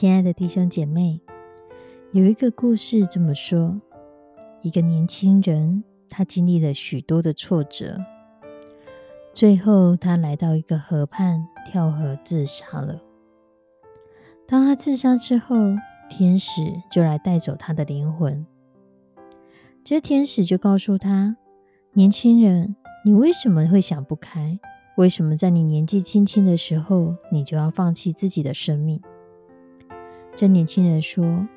亲爱的弟兄姐妹，有一个故事这么说：一个年轻人，他经历了许多的挫折，最后他来到一个河畔跳河自杀了。当他自杀之后，天使就来带走他的灵魂。这天使就告诉他：“年轻人，你为什么会想不开？为什么在你年纪轻轻的时候，你就要放弃自己的生命？”这年轻人说：“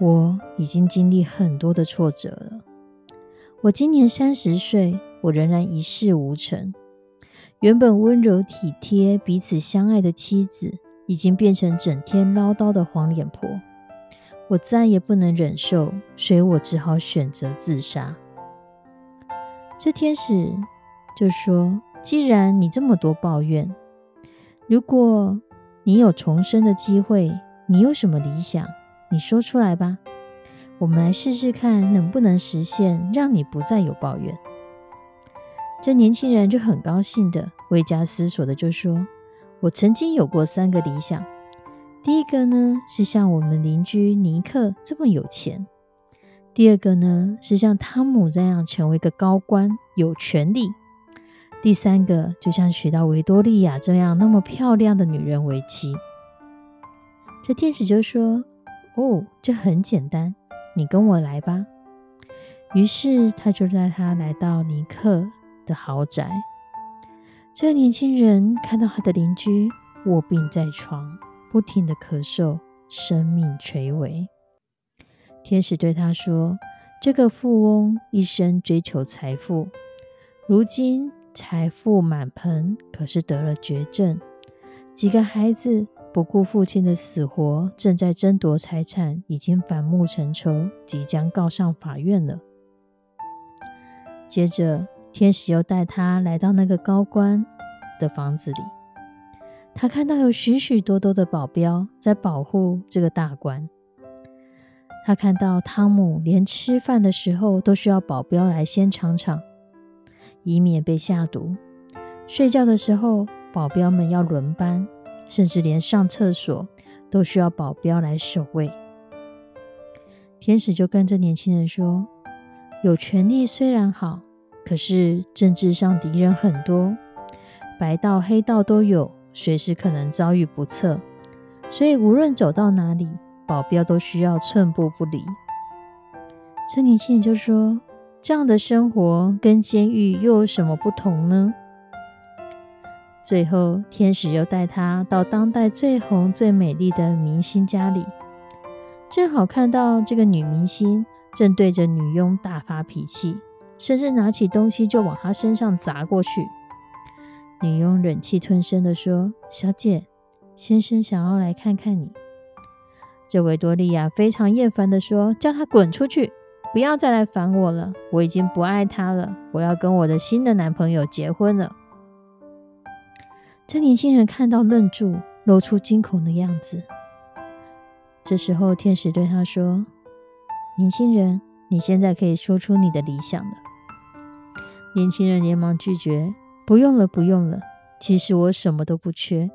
我已经经历很多的挫折了。我今年三十岁，我仍然一事无成。原本温柔体贴、彼此相爱的妻子，已经变成整天唠叨的黄脸婆。我再也不能忍受，所以我只好选择自杀。”这天使就说：“既然你这么多抱怨，如果你有重生的机会。”你有什么理想？你说出来吧，我们来试试看能不能实现，让你不再有抱怨。这年轻人就很高兴的，未加思索的就说：“我曾经有过三个理想，第一个呢是像我们邻居尼克这么有钱；第二个呢是像汤姆这样成为一个高官，有权利；第三个就像娶到维多利亚这样那么漂亮的女人为妻。”这天使就说：“哦，这很简单，你跟我来吧。”于是他就带他来到尼克的豪宅。这个年轻人看到他的邻居卧病在床，不停的咳嗽，生命垂危。天使对他说：“这个富翁一生追求财富，如今财富满盆，可是得了绝症，几个孩子。”不顾父亲的死活，正在争夺财产，已经反目成仇，即将告上法院了。接着，天使又带他来到那个高官的房子里，他看到有许许多多的保镖在保护这个大官。他看到汤姆连吃饭的时候都需要保镖来先尝尝，以免被下毒；睡觉的时候，保镖们要轮班。甚至连上厕所都需要保镖来守卫。天使就跟着年轻人说：“有权利虽然好，可是政治上敌人很多，白道黑道都有，随时可能遭遇不测。所以无论走到哪里，保镖都需要寸步不离。”这年轻人就说：“这样的生活跟监狱又有什么不同呢？”最后，天使又带他到当代最红、最美丽的明星家里，正好看到这个女明星正对着女佣大发脾气，甚至拿起东西就往她身上砸过去。女佣忍气吞声地说：“小姐，先生想要来看看你。”这维多利亚非常厌烦地说：“叫他滚出去，不要再来烦我了。我已经不爱他了，我要跟我的新的男朋友结婚了。”这年轻人看到愣住，露出惊恐的样子。这时候，天使对他说：“年轻人，你现在可以说出你的理想了。”年轻人连忙拒绝：“不用了，不用了。其实我什么都不缺。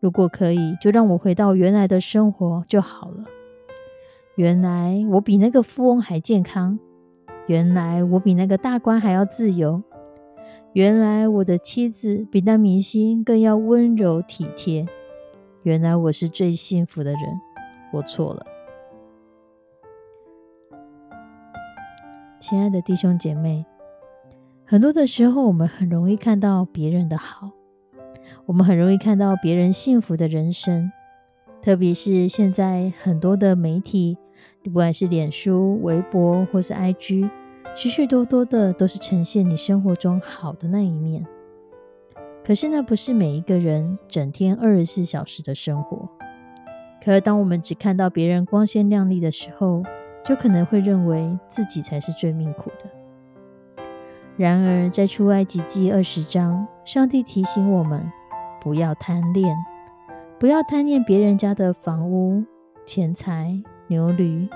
如果可以，就让我回到原来的生活就好了。原来我比那个富翁还健康，原来我比那个大官还要自由。”原来我的妻子比那明星更要温柔体贴。原来我是最幸福的人，我错了。亲爱的弟兄姐妹，很多的时候，我们很容易看到别人的好，我们很容易看到别人幸福的人生，特别是现在很多的媒体，不管是脸书、微博或是 IG，许许多多的都是呈现你生活中好的那一面。可是那不是每一个人整天二十四小时的生活。可当我们只看到别人光鲜亮丽的时候，就可能会认为自己才是最命苦的。然而，在出埃及记二十章，上帝提醒我们不要贪恋，不要贪恋别人家的房屋、钱财、牛驴，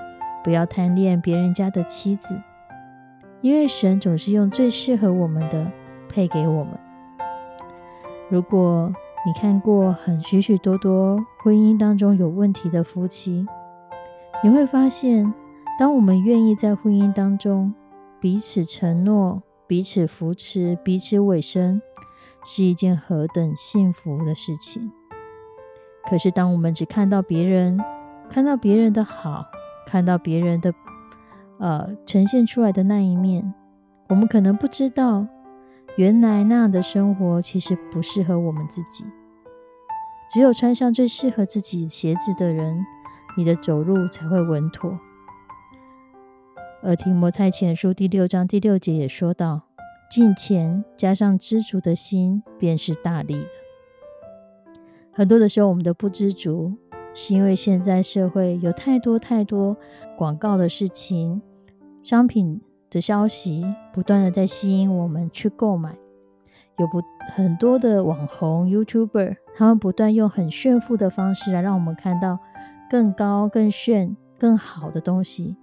不要贪恋别人家的妻子，因为神总是用最适合我们的配给我们。如果你看过很许许多多婚姻当中有问题的夫妻，你会发现，当我们愿意在婚姻当中彼此承诺、彼此扶持、彼此委身，是一件何等幸福的事情。可是，当我们只看到别人、看到别人的好、看到别人的呃呈现出来的那一面，我们可能不知道。原来那样的生活其实不适合我们自己。只有穿上最适合自己鞋子的人，你的走路才会稳妥。而提摩太前书第六章第六节也说到：“敬钱加上知足的心，便是大力了。”很多的时候，我们的不知足，是因为现在社会有太多太多广告的事情，商品。的消息不断的在吸引我们去购买，有不很多的网红 YouTuber，他们不断用很炫富的方式来让我们看到更高、更炫、更好的东西，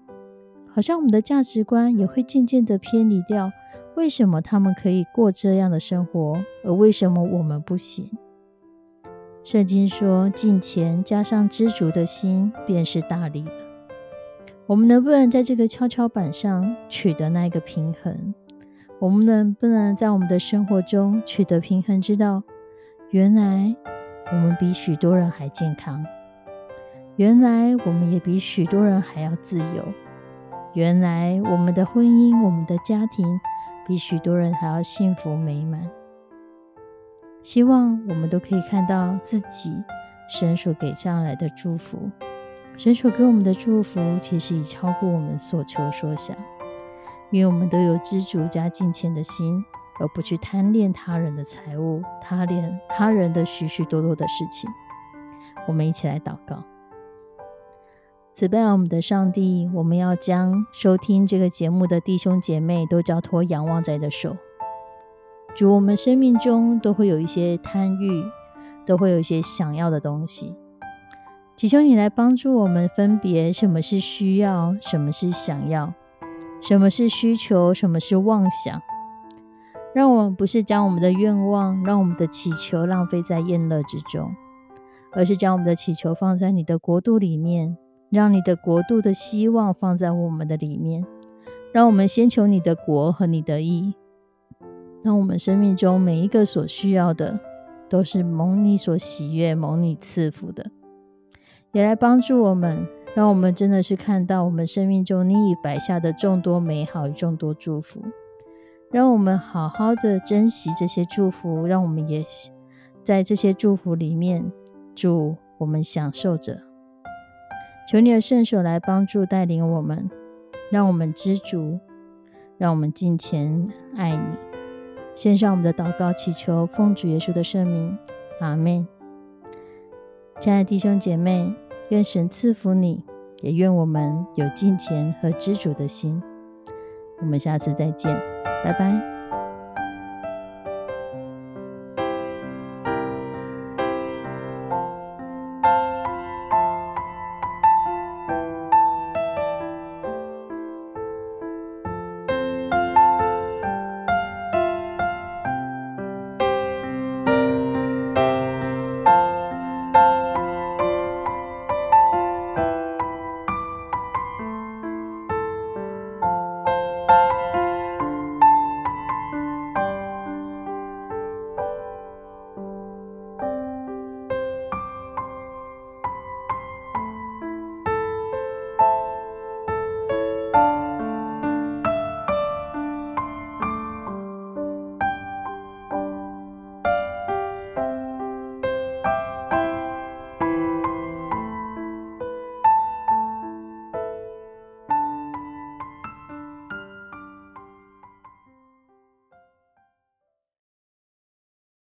好像我们的价值观也会渐渐的偏离掉。为什么他们可以过这样的生活，而为什么我们不行？圣经说：“金钱加上知足的心，便是大力了。”我们能不能在这个跷跷板上取得那个平衡？我们能不能在我们的生活中取得平衡？知道原来我们比许多人还健康，原来我们也比许多人还要自由，原来我们的婚姻、我们的家庭比许多人还要幸福美满。希望我们都可以看到自己神所给上来的祝福。神所给我们的祝福，其实已超过我们所求所想，因为我们都有知足加敬虔的心，而不去贪恋他人的财物，贪恋他人的许许多多的事情。我们一起来祷告：慈悲我们的上帝，我们要将收听这个节目的弟兄姐妹都交托仰望在的手。主，我们生命中都会有一些贪欲，都会有一些想要的东西。祈求你来帮助我们分别什么是需要，什么是想要，什么是需求，什么是妄想。让我们不是将我们的愿望，让我们的祈求浪费在厌乐之中，而是将我们的祈求放在你的国度里面，让你的国度的希望放在我们的里面。让我们先求你的国和你的意，让我们生命中每一个所需要的，都是蒙你所喜悦、蒙你赐福的。也来帮助我们，让我们真的是看到我们生命中你已摆下的众多美好与众多祝福，让我们好好的珍惜这些祝福，让我们也在这些祝福里面，祝我们享受着。求你的圣手来帮助带领我们，让我们知足，让我们敬虔爱你。献上我们的祷告，祈求奉主耶稣的圣名，阿门。亲爱的弟兄姐妹。愿神赐福你，也愿我们有敬虔和知足的心。我们下次再见，拜拜。